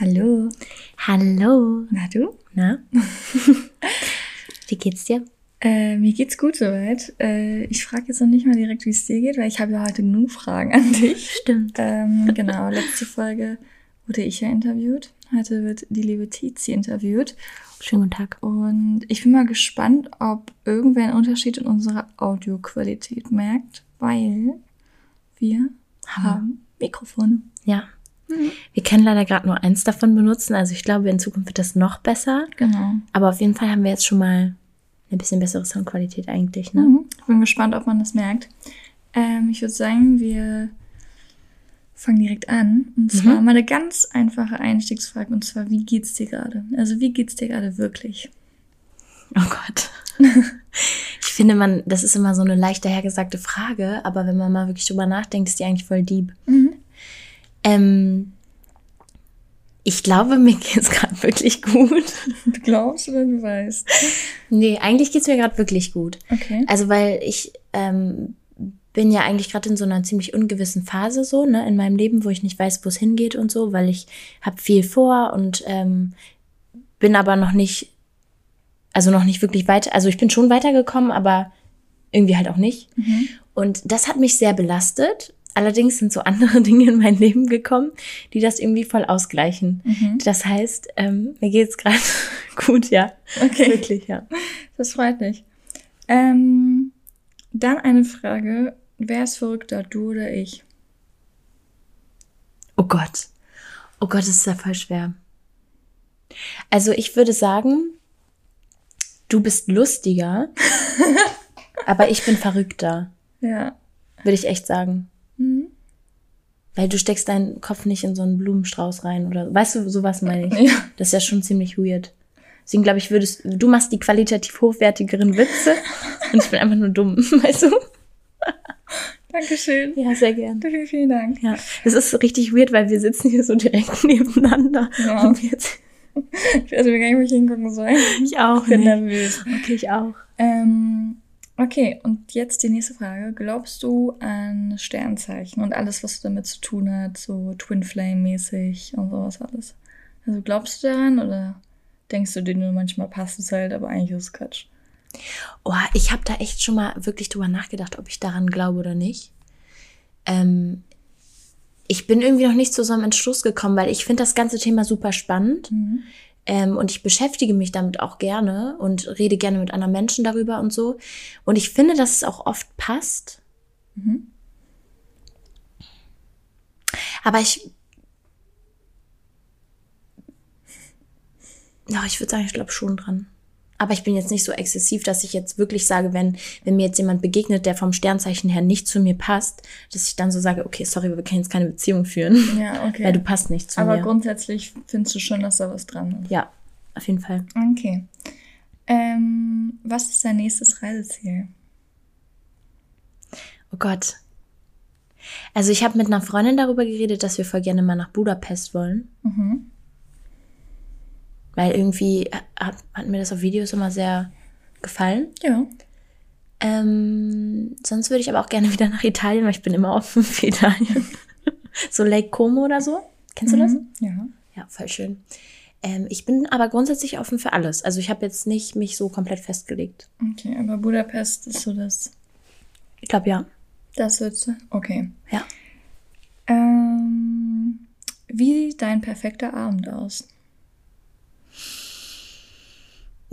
Hallo. Hallo. Na du? Na? Wie geht's dir? Äh, mir geht's gut soweit. Äh, ich frage jetzt noch nicht mal direkt, wie es dir geht, weil ich habe ja heute genug Fragen an dich. Stimmt. Ähm, genau, letzte Folge wurde ich ja interviewt. Heute wird die liebe Tizi interviewt. Schönen guten Tag. Und ich bin mal gespannt, ob irgendwer einen Unterschied in unserer Audioqualität merkt, weil wir haben Mikrofone. Ja. Wir können leider gerade nur eins davon benutzen. Also ich glaube, in Zukunft wird das noch besser. Genau. Aber auf jeden Fall haben wir jetzt schon mal eine bisschen bessere Soundqualität eigentlich, ne? Mhm. Ich bin gespannt, ob man das merkt. Ähm, ich würde sagen, wir fangen direkt an. Und zwar mal eine ganz einfache Einstiegsfrage. Und zwar, wie geht's dir gerade? Also, wie geht's dir gerade wirklich? Oh Gott. ich finde, man, das ist immer so eine leicht dahergesagte Frage, aber wenn man mal wirklich drüber nachdenkt, ist die eigentlich voll deep. Ähm, ich glaube, mir geht's gerade wirklich gut. Du glaubst oder du weißt? Nee, eigentlich geht's mir gerade wirklich gut. Okay. Also, weil ich ähm, bin ja eigentlich gerade in so einer ziemlich ungewissen Phase so, ne, in meinem Leben, wo ich nicht weiß, wo es hingeht und so, weil ich habe viel vor und ähm, bin aber noch nicht, also noch nicht wirklich weiter, also ich bin schon weitergekommen, aber irgendwie halt auch nicht. Und das hat mich sehr belastet. Allerdings sind so andere Dinge in mein Leben gekommen, die das irgendwie voll ausgleichen. Das heißt, ähm, mir geht's gerade gut, ja. Okay. Wirklich, ja. Das freut mich. Ähm, dann eine Frage. Wer ist verrückter, du oder ich? Oh Gott. Oh Gott, das ist ja voll schwer. Also ich würde sagen, du bist lustiger, aber ich bin verrückter, Ja. würde ich echt sagen. Weil du steckst deinen Kopf nicht in so einen Blumenstrauß rein oder weißt du, sowas meine ich. Ja. Das ist ja schon ziemlich weird. Deswegen glaube ich, würdest du machst die qualitativ hochwertigeren Witze und ich bin einfach nur dumm, weißt du? Dankeschön. Ja, sehr gern. Vielen, vielen Dank. Ja, es ist richtig weird, weil wir sitzen hier so direkt nebeneinander. Ja. Und jetzt, Ich weiß mir gar nicht, wo ich hingucken soll. ich auch. Ich bin nicht. nervös. Okay, ich auch. Ähm, okay, und jetzt die nächste Frage. Glaubst du an Sternzeichen und alles, was damit zu tun hat, so Twin Flame-mäßig und sowas alles? Also glaubst du daran oder denkst du dir nur manchmal passt es halt, aber eigentlich ist es Quatsch? Oh, ich habe da echt schon mal wirklich drüber nachgedacht, ob ich daran glaube oder nicht. Ähm, ich bin irgendwie noch nicht zu so einem Entschluss gekommen, weil ich finde das ganze Thema super spannend. Ähm, und ich beschäftige mich damit auch gerne und rede gerne mit anderen Menschen darüber und so. Und ich finde, dass es auch oft passt. Aber ich. Ja, ich würde sagen, ich glaube schon dran. Aber ich bin jetzt nicht so exzessiv, dass ich jetzt wirklich sage, wenn, wenn mir jetzt jemand begegnet, der vom Sternzeichen her nicht zu mir passt, dass ich dann so sage, okay, sorry, wir können jetzt keine Beziehung führen. Ja, okay. Weil du passt nicht zu aber mir. grundsätzlich findest du schon, dass da was dran ist. Ja, auf jeden Fall. Okay. Ähm, was ist dein nächstes Reiseziel? Oh Gott. Also ich habe mit einer Freundin darüber geredet, dass wir voll gerne mal nach Budapest wollen. Mhm. Weil irgendwie hat, hat mir das auf Videos immer sehr gefallen. Ja. Ähm, sonst würde ich aber auch gerne wieder nach Italien, weil ich bin immer offen für Italien. so Lake Como oder so. Kennst du das? Mhm. Ja. Ja, voll schön. Ähm, ich bin aber grundsätzlich offen für alles. Also ich habe jetzt nicht mich so komplett festgelegt. Okay, aber Budapest ist so das. Ich glaube ja. Das wird. Okay. Ja. Ähm, wie sieht dein perfekter Abend aus?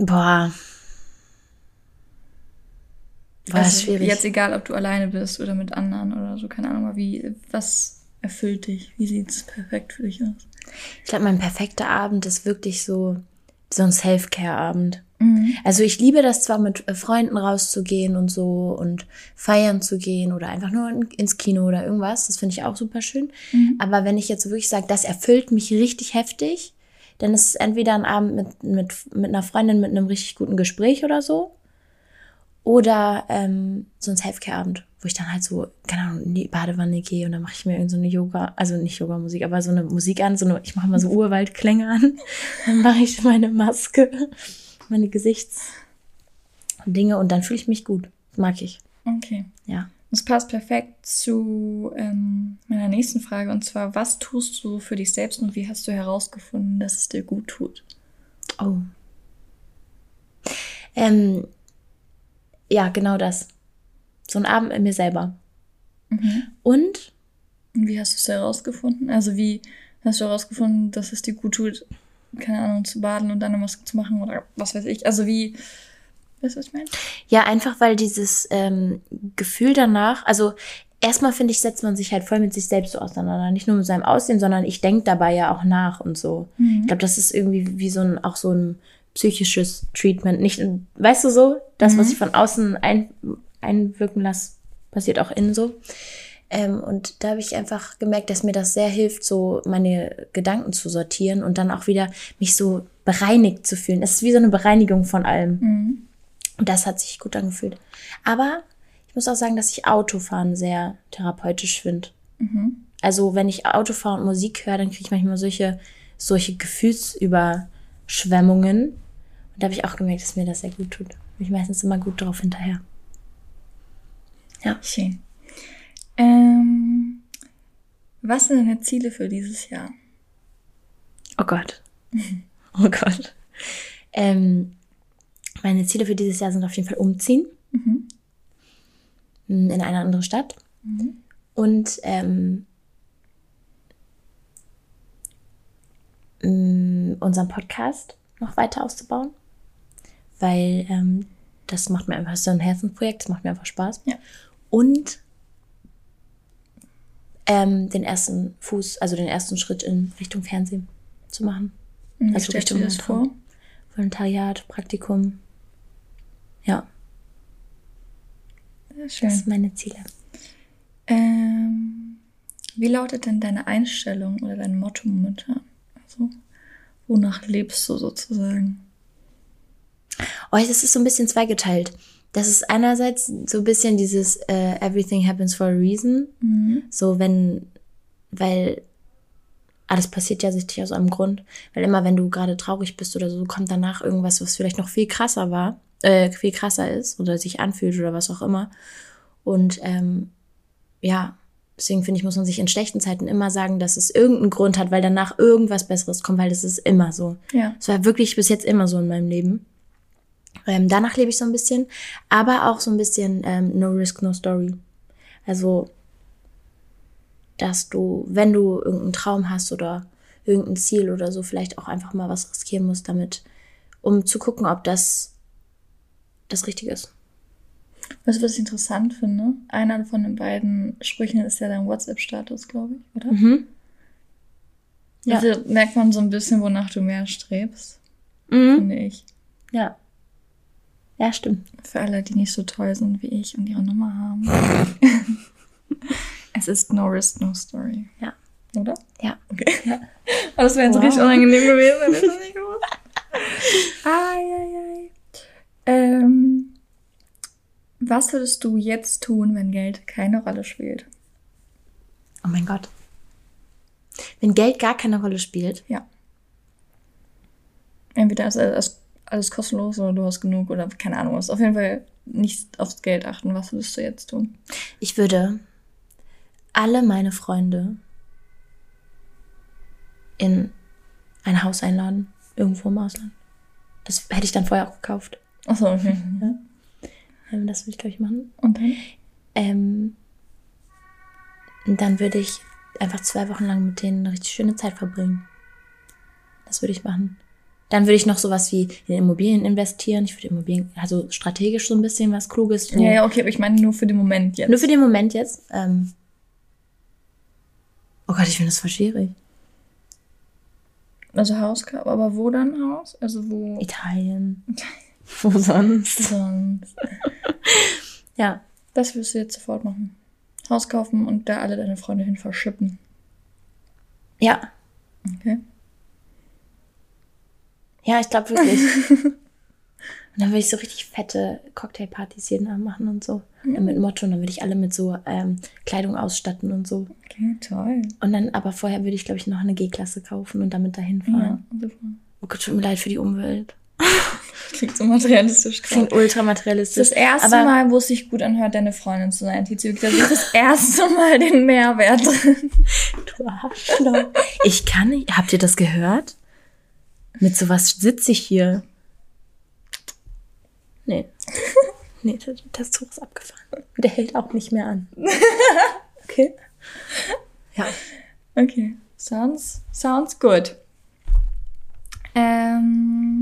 Boah. Das ist schwierig. Also Jetzt egal, ob du alleine bist oder mit anderen oder so, keine Ahnung, wie, was erfüllt dich? Wie sieht's perfekt für dich aus? Ich glaube, mein perfekter Abend ist wirklich so, so ein Self-Care-Abend. Also ich liebe das zwar mit äh, Freunden rauszugehen und so und feiern zu gehen oder einfach nur in- ins Kino oder irgendwas. Das finde ich auch super schön. Aber wenn ich jetzt wirklich sage, das erfüllt mich richtig heftig, dann ist es entweder ein Abend mit, mit, mit einer Freundin mit einem richtig guten Gespräch oder so. Oder ähm, so ein Self-Care-Abend, wo ich dann halt so, keine Ahnung, in die Badewanne gehe und dann mache ich mir irgendeine so eine Yoga, also nicht Yoga-Musik, aber so eine Musik an, so eine, ich mache mal so Urwaldklänge an. Dann mache ich meine Maske, meine Gesichtsdinge und dann fühle ich mich gut. Mag ich. Okay. Ja. Das passt perfekt zu ähm, meiner nächsten Frage und zwar, was tust du für dich selbst und wie hast du herausgefunden, dass es dir gut tut? Oh. Ähm, ja, genau das. So ein Abend mit mir selber. Mhm. Und? Wie hast du es herausgefunden? Also wie hast du herausgefunden, dass es dir gut tut, keine Ahnung, zu baden und dann eine Maske zu machen oder was weiß ich? Also wie, weißt du, was ich meine? Ja, einfach weil dieses ähm, Gefühl danach, also erstmal finde ich, setzt man sich halt voll mit sich selbst so auseinander. Nicht nur mit seinem Aussehen, sondern ich denke dabei ja auch nach und so. Mhm. Ich glaube, das ist irgendwie wie so ein, auch so ein psychisches Treatment. Nicht, weißt du so, das, was Mhm. ich von außen ein, einwirken lasse, passiert auch innen so. Ähm, und da habe ich einfach gemerkt, dass mir das sehr hilft, so meine Gedanken zu sortieren und dann auch wieder mich so bereinigt zu fühlen. Es ist wie so eine Bereinigung von allem. Mhm. Und das hat sich gut angefühlt. Aber ich muss auch sagen, dass ich Autofahren sehr therapeutisch finde. Mhm. Also wenn ich Auto fahre und Musik höre, dann kriege ich manchmal solche, solche Gefühlsüberschwemmungen. Und da habe ich auch gemerkt, dass mir das sehr gut tut. Bin ich meistens immer gut drauf hinterher. Ja. Schön. Ähm, was sind deine Ziele für dieses Jahr? Oh Gott. Oh Gott. Ähm, meine Ziele für dieses Jahr sind auf jeden Fall umziehen. Mhm. In eine andere Stadt. Mhm. Und ähm, m, unseren Podcast noch weiter auszubauen. Weil ähm, das macht mir einfach so ein Herzensprojekt, das macht mir einfach Spaß. Ja. Und ähm, den ersten Fuß, also den ersten Schritt in Richtung Fernsehen zu machen. Wie Also dir das Richtung vor? Volontariat, Praktikum. Ja, Sehr das schön. sind meine Ziele. Ähm, wie lautet denn deine Einstellung oder dein Motto momentan? Also, wonach lebst du sozusagen? Oh, das ist so ein bisschen zweigeteilt. Das ist einerseits so ein bisschen dieses äh, Everything happens for a reason. Mhm. So wenn, weil alles passiert ja sichtlich aus einem Grund. Weil immer, wenn du gerade traurig bist oder so, kommt danach irgendwas, was vielleicht noch viel krasser war, äh, viel krasser ist oder sich anfühlt oder was auch immer. Und ähm, ja, deswegen finde ich, muss man sich in schlechten Zeiten immer sagen, dass es irgendeinen Grund hat, weil danach irgendwas Besseres kommt, weil das ist immer so. Ja. Es war wirklich bis jetzt immer so in meinem Leben. Ähm, danach lebe ich so ein bisschen, aber auch so ein bisschen ähm, No Risk, No Story. Also, dass du, wenn du irgendeinen Traum hast oder irgendein Ziel oder so, vielleicht auch einfach mal was riskieren musst damit, um zu gucken, ob das das Richtige ist. Weißt du, was ich interessant finde? Einer von den beiden Sprüchen ist ja dein WhatsApp-Status, glaube ich, oder? Mhm. Ja. Also merkt man so ein bisschen, wonach du mehr strebst, Mhm. finde ich. Ja. Ja, stimmt. Für alle, die nicht so toll sind wie ich und ihre Nummer haben. es ist no risk, no story. Ja. Oder? Ja. Okay. Ja. Aber das wäre jetzt Wow. richtig unangenehm gewesen, wenn ich das nicht gewusst. Ai, ai, ai. Ähm, was würdest du jetzt tun, wenn Geld keine Rolle spielt? Oh mein Gott. Wenn Geld gar keine Rolle spielt, Ja. Entweder ist alles, alles kostenlos oder du hast genug oder keine Ahnung was. Auf jeden Fall nicht aufs Geld achten. Was würdest du jetzt tun? ich würde alle meine Freunde in ein Haus einladen, irgendwo im Ausland. Das hätte ich dann vorher auch gekauft. Achso, okay. Ähm, Das würde ich, glaube ich, machen. Und dann? Ähm, dann würde ich einfach zwei Wochen lang mit denen eine richtig schöne Zeit verbringen. Das würde ich machen. Dann würde ich noch sowas wie in Immobilien investieren. Ich würde Immobilien, also strategisch so ein bisschen was Kluges. Ja, ja, okay, aber ich meine nur für den Moment jetzt. Nur für den Moment jetzt. Ähm, oh Gott, ich finde das voll schwierig. Also Haus, aber wo dann Haus? Also wo Italien. Wo sonst? sonst? Ja. Das wirst du jetzt sofort machen. Haus kaufen und da alle deine Freunde hin verschippen. Ja. Okay. Ja, ich glaube wirklich. und dann würde ich so richtig fette Cocktailpartys jeden Abend machen und so. Ja, mit Motto. Und dann würde ich alle mit so ähm, Kleidung ausstatten und so. Okay, toll. Und dann, aber vorher würde ich, glaube ich, noch eine G-Klasse kaufen und damit dahin Ja, fahren. super. Oh Gott, tut mir leid für die Umwelt. Klingt so materialistisch. Klingt ultramaterialistisch. Das erste aber Mal, wo es sich gut anhört, deine Freundin zu sein, Tizio. Da sehe das erste Mal den Mehrwert drin. Du Arschloch. Ich kann nicht. Habt ihr das gehört? Mit sowas sitze ich hier. Nee. Nee, der, der Zug ist abgefahren. Der hält auch nicht mehr an. Okay. Ja. Okay. Sounds, sounds good. Ähm,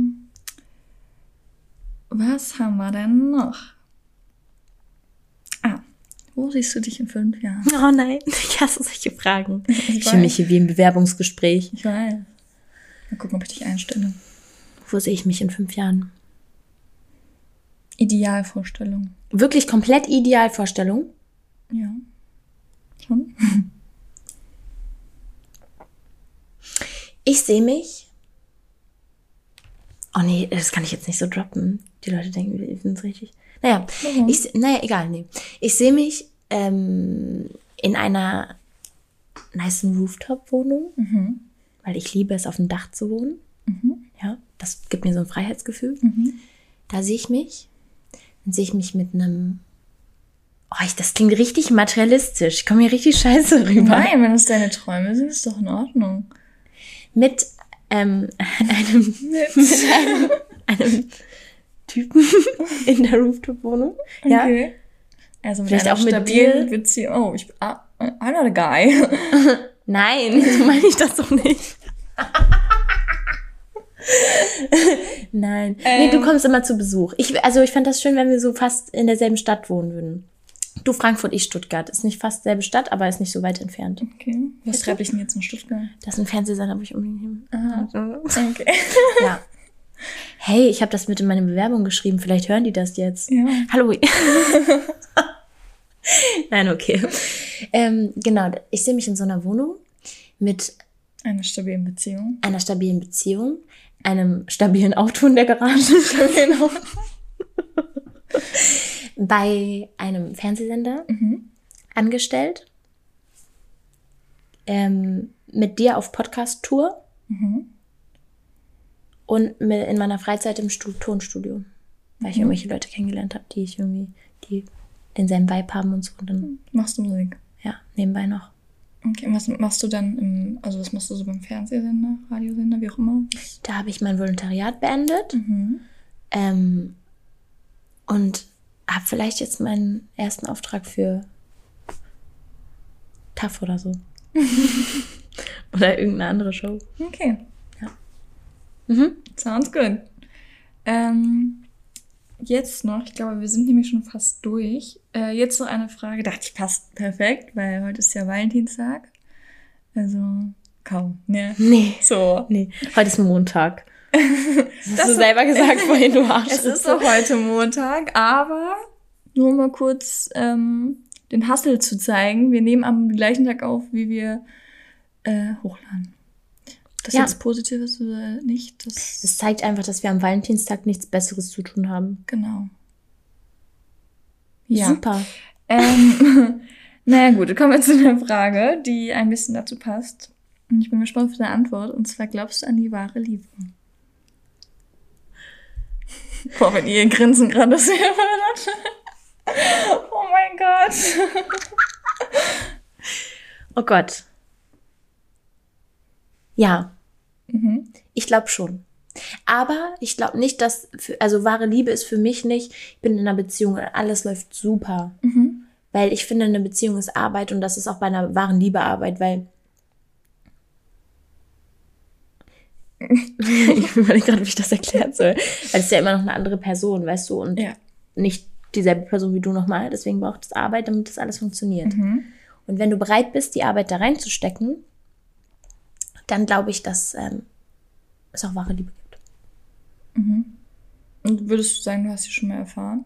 was haben wir denn noch? Ah, wo siehst du dich in fünf Jahren? Oh nein, ich hasse solche Fragen. Ich, ich fühle mich hier wie im Bewerbungsgespräch. Ich weiß. Mal gucken, ob ich dich einstelle. Wo sehe ich mich in fünf Jahren? Idealvorstellung. Wirklich komplett Idealvorstellung? Ja. Schon. Ich sehe mich. Oh nee, das kann ich jetzt nicht so droppen. Die Leute denken, wir sind es richtig. Naja, mhm. ich, naja, egal, nee. Ich sehe mich ähm, in einer nice Rooftop-Wohnung, mhm. weil ich liebe es, auf dem Dach zu wohnen. Mhm. Ja, das gibt mir so ein Freiheitsgefühl. Mhm. Da sehe ich mich. Dann sehe ich mich mit einem Oh, ich, das klingt richtig materialistisch. Ich komme hier richtig scheiße rüber. Nein, wenn es deine Träume sind, ist doch in Ordnung. Mit ähm, einem, mit einem, einem Typen in der Rooftop-Wohnung. Ja. Okay. Also Vielleicht auch mit dir. Beziehung. Oh, ich, ah, I'm not a guy. Nein, so meine ich das doch nicht. Nein. Ähm, nee, du ähm. kommst immer zu Besuch. Ich, also ich fände das schön, wenn wir so fast in derselben Stadt wohnen würden. Du Frankfurt, ich Stuttgart. Ist nicht fast selbe Stadt, aber ist nicht so weit entfernt. Okay. Was treibe ich denn jetzt nach Stuttgart? Das ist ein Fernsehsender, wo ich unbedingt hin. Aha. Okay. ja. Hey, ich habe das mit in meine Bewerbung geschrieben. Vielleicht hören die das jetzt. Ja. Hallo. Nein, okay. Ähm, genau, ich sehe mich in so einer Wohnung mit einer stabilen Beziehung. Einer stabilen Beziehung, einem stabilen Auto in der Garage. Bei einem Fernsehsender mhm. angestellt. Ähm, mit dir auf Podcast-Tour. Mhm. Und in meiner Freizeit im Stu Tonstudio. Weil ich mhm. irgendwelche Leute kennengelernt habe, die ich irgendwie, die denselben Vibe haben und so. Und dann Machst du Musik? Ja, nebenbei noch. Okay, was machst du dann im, also was machst du so beim Fernsehsender, Radiosender, wie auch immer? Da habe ich mein Volontariat beendet. Mhm. Ähm, und habe vielleicht jetzt meinen ersten Auftrag für TAF oder so. oder irgendeine andere Show. Okay. Mhm. Sounds good. Ähm, jetzt noch, ich glaube, wir sind nämlich schon fast durch. Äh, jetzt noch eine Frage, dachte ich passt perfekt, weil heute ist ja Valentinstag. Also kaum, ne? Nee. So. Nee. Heute ist Montag. Das, hast du selber gesagt vorhin, du Arsch. Es ist doch heute Montag, aber nur mal kurz ähm, den Hustle zu zeigen. Wir nehmen am gleichen Tag auf, wie wir äh, hochladen. Das ja. jetzt positiv ist oder nicht. Das, das zeigt einfach, dass wir am Valentinstag nichts Besseres zu tun haben. Genau. Ja. Super. Ähm, naja gut, kommen wir zu einer Frage, die ein bisschen dazu passt. Und ich bin gespannt auf deine Antwort. Und zwar, glaubst du an die wahre Liebe? Boah, wenn ihr Grinsen gerade sehen würdet. Oh mein Gott. Oh Gott. Ja. Mhm. Ich glaube schon. Aber ich glaube nicht, dass, für, also wahre Liebe ist für mich nicht, ich bin in einer Beziehung und alles läuft super. Mhm. Weil ich finde, eine Beziehung ist Arbeit und das ist auch bei einer wahren Liebe Arbeit, weil ich überlege gerade, wie ich das erklären soll. Weil es ist ja immer noch eine andere Person, weißt du, und ja. nicht dieselbe Person wie du nochmal. Deswegen braucht es Arbeit, damit das alles funktioniert. Mhm. Und wenn du bereit bist, die Arbeit da reinzustecken, dann glaube ich, dass ähm, es auch wahre Liebe gibt. Mhm. Und würdest du sagen, du hast sie schon mal erfahren?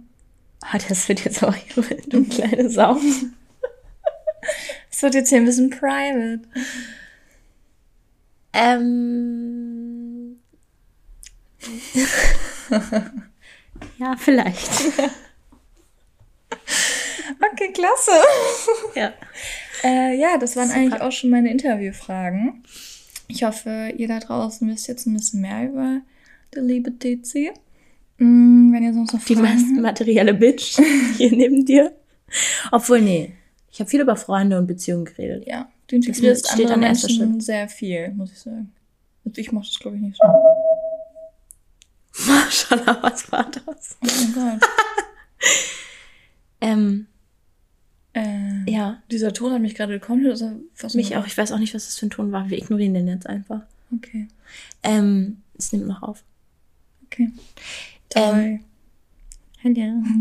Ah, das wird jetzt auch du kleine Sau. das wird jetzt hier ein bisschen private. Ähm. ja, vielleicht. Okay, klasse. Ja. Äh, ja, das waren Super. eigentlich auch schon meine Interviewfragen. Ich hoffe, ihr da draußen wisst jetzt ein bisschen mehr über die liebe Tizi. Mm, wenn ihr sonst noch Die meist materielle Bitch hier neben dir. Obwohl, nee. Ich habe viel über Freunde und Beziehungen geredet. Ja, du integrierst steht andere an Menschen sehr viel, muss ich sagen. Also ich mache das, glaube ich, nicht so. Maschallah, was war das? Oh mein Gott. ähm, äh, ja. Dieser Ton hat mich gerade komplett. Also, mich auch. Ich weiß auch nicht, was das für ein Ton war. Wir ignorieren den jetzt einfach. Okay. Ähm, es nimmt noch auf. Okay. Drei. Ähm, Hello.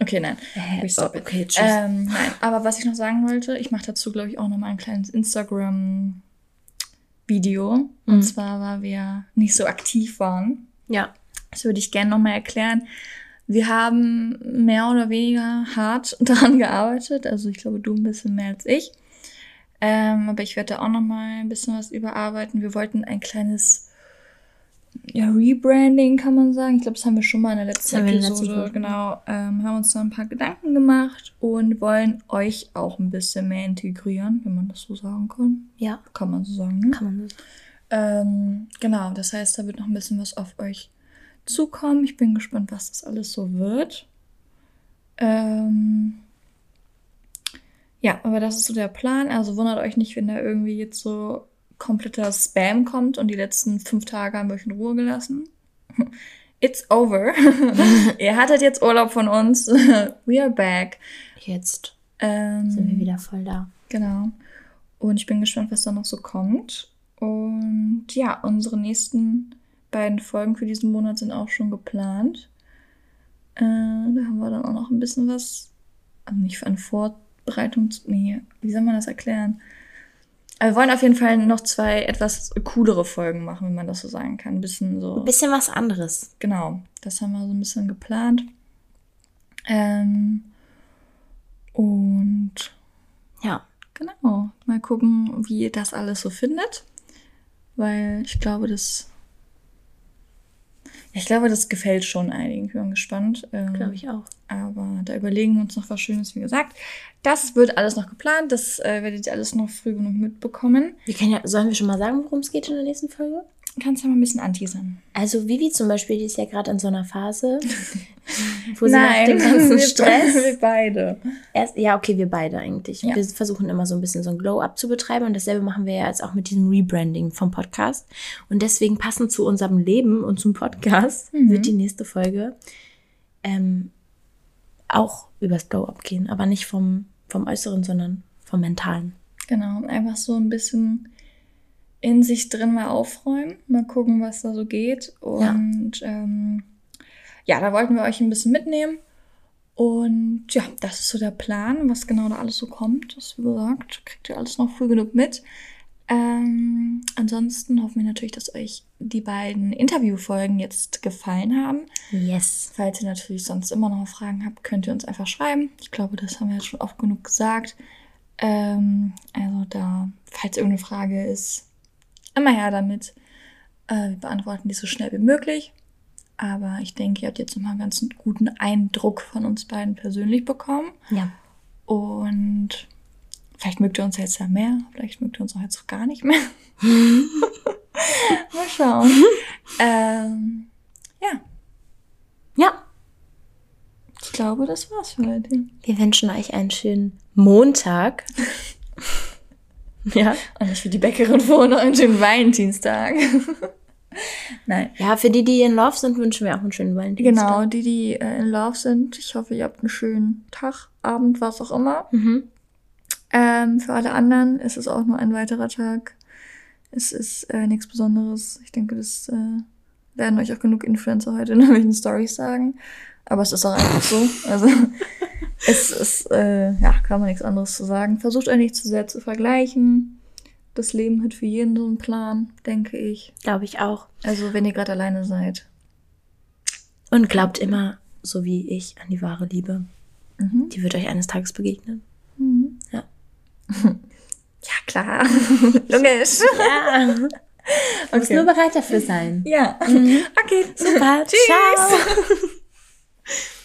Okay, nein. Äh, oh, okay, tschüss. Ähm, nein, aber was ich noch sagen wollte, ich mache dazu, glaube ich, auch noch mal ein kleines Instagram-Video. Mhm. Und zwar, weil wir nicht so aktiv waren. Ja. Das würde ich gerne noch mal erklären. Wir haben mehr oder weniger hart daran gearbeitet. Also ich glaube, du ein bisschen mehr als ich. Ähm, aber ich werde da auch noch mal ein bisschen was überarbeiten. Wir wollten ein kleines ja, Rebranding, kann man sagen. Ich glaube, das haben wir schon mal in der letzten Episode. Letzten genau, ähm, haben uns da ein paar Gedanken gemacht und wollen euch auch ein bisschen mehr integrieren, wenn man das so sagen kann. Ja. Kann man so sagen, ne? Kann man so sagen. Ähm, genau, das heißt, da wird noch ein bisschen was auf euch zukommen. Ich bin gespannt, was das alles so wird. Ähm ja, aber das ist so der Plan. Also wundert euch nicht, wenn da irgendwie jetzt so kompletter Spam kommt und die letzten fünf Tage haben wir euch in Ruhe gelassen. It's over. Ihr hattet jetzt Urlaub von uns. We are back. Jetzt ähm, sind wir wieder voll da. Genau. Und ich bin gespannt, was da noch so kommt. Und ja, unsere nächsten beiden Folgen für diesen Monat sind auch schon geplant. Äh, da haben wir dann auch noch ein bisschen was, also nicht für eine Vorbereitung, nee, wie soll man das erklären? Aber wir wollen auf jeden Fall noch zwei etwas coolere Folgen machen, wenn man das so sagen kann. Ein bisschen so. Ein bisschen was anderes. Genau, das haben wir so ein bisschen geplant. Ähm, und ja, genau. Mal gucken, wie ihr das alles so findet. Weil ich glaube, das ich glaube, das gefällt schon einigen. Ich bin gespannt. Ähm, glaube ich auch. Aber da überlegen wir uns noch was Schönes, wie gesagt. Das wird alles noch geplant. Das äh, werdet ihr alles noch früh genug mitbekommen. Wir können ja, sollen wir schon mal sagen, worum es geht in der nächsten Folge? Kannst du ja mal ein bisschen anteasern. Also Vivi zum Beispiel, die ist ja gerade in so einer Phase, wo sie Nein, nach dem ganzen wir Stress... wir beide. Erst, ja, okay, wir beide eigentlich. Ja. Wir versuchen immer so ein bisschen so ein Glow-Up zu betreiben und dasselbe machen wir ja jetzt auch mit diesem Rebranding vom Podcast. Und deswegen passend zu unserem Leben und zum Podcast mhm. wird die nächste Folge ähm, auch übers Glow-Up gehen, aber nicht vom, vom Äußeren, sondern vom Mentalen. Genau, einfach so ein bisschen in sich drin mal aufräumen, mal gucken, was da so geht. Und ja, ähm, ja da wollten wir euch ein bisschen mitnehmen. Und ja, das ist so der Plan, was genau da alles so kommt. Das, wie gesagt, kriegt ihr alles noch früh genug mit. Ähm, ansonsten hoffen wir natürlich, dass euch die beiden Interviewfolgen jetzt gefallen haben. Yes. Falls ihr natürlich sonst immer noch Fragen habt, könnt ihr uns einfach schreiben. Ich glaube, das haben wir jetzt schon oft genug gesagt. Ähm, also da, falls irgendeine Frage ist, immer her damit. Äh, wir beantworten die so schnell wie möglich. Aber ich denke, ihr habt jetzt nochmal einen ganz guten Eindruck von uns beiden persönlich bekommen. Ja. Und vielleicht mögt ihr uns jetzt ja mehr, vielleicht mögt ihr uns auch jetzt auch gar nicht mehr. Mal schauen. ähm, ja. Ja. Ich glaube, das war's für heute. Wir wünschen euch einen schönen Montag. Ja. Und nicht wie die Bäckerin vorne und den Valentinstag. Nein. Ja, für die, die in Love sind, wünschen wir auch einen schönen Valentinstag. Genau, die, die äh, in Love sind. Ich hoffe, ihr habt einen schönen Tag, Abend, was auch immer. Mhm. Ähm, für alle anderen ist es auch nur ein weiterer Tag. Es ist äh, nichts Besonderes. Ich denke, das äh, werden euch auch genug Influencer heute in irgendwelchen Stories sagen. Aber es ist auch einfach so. Also es ist, äh, ja, kann man nichts anderes zu sagen. Versucht euch nicht zu sehr zu vergleichen. Das Leben hat für jeden so einen Plan, denke ich. Glaube ich auch. Also wenn ihr gerade alleine seid. Und glaubt immer, so wie ich, an die wahre Liebe. Mhm. Die wird euch eines Tages begegnen. Mhm. Ja. ja, klar. Logisch. ja. Okay. Muss nur bereit dafür sein. Ja. Mhm. Okay. Super. Tschüss. Ciao.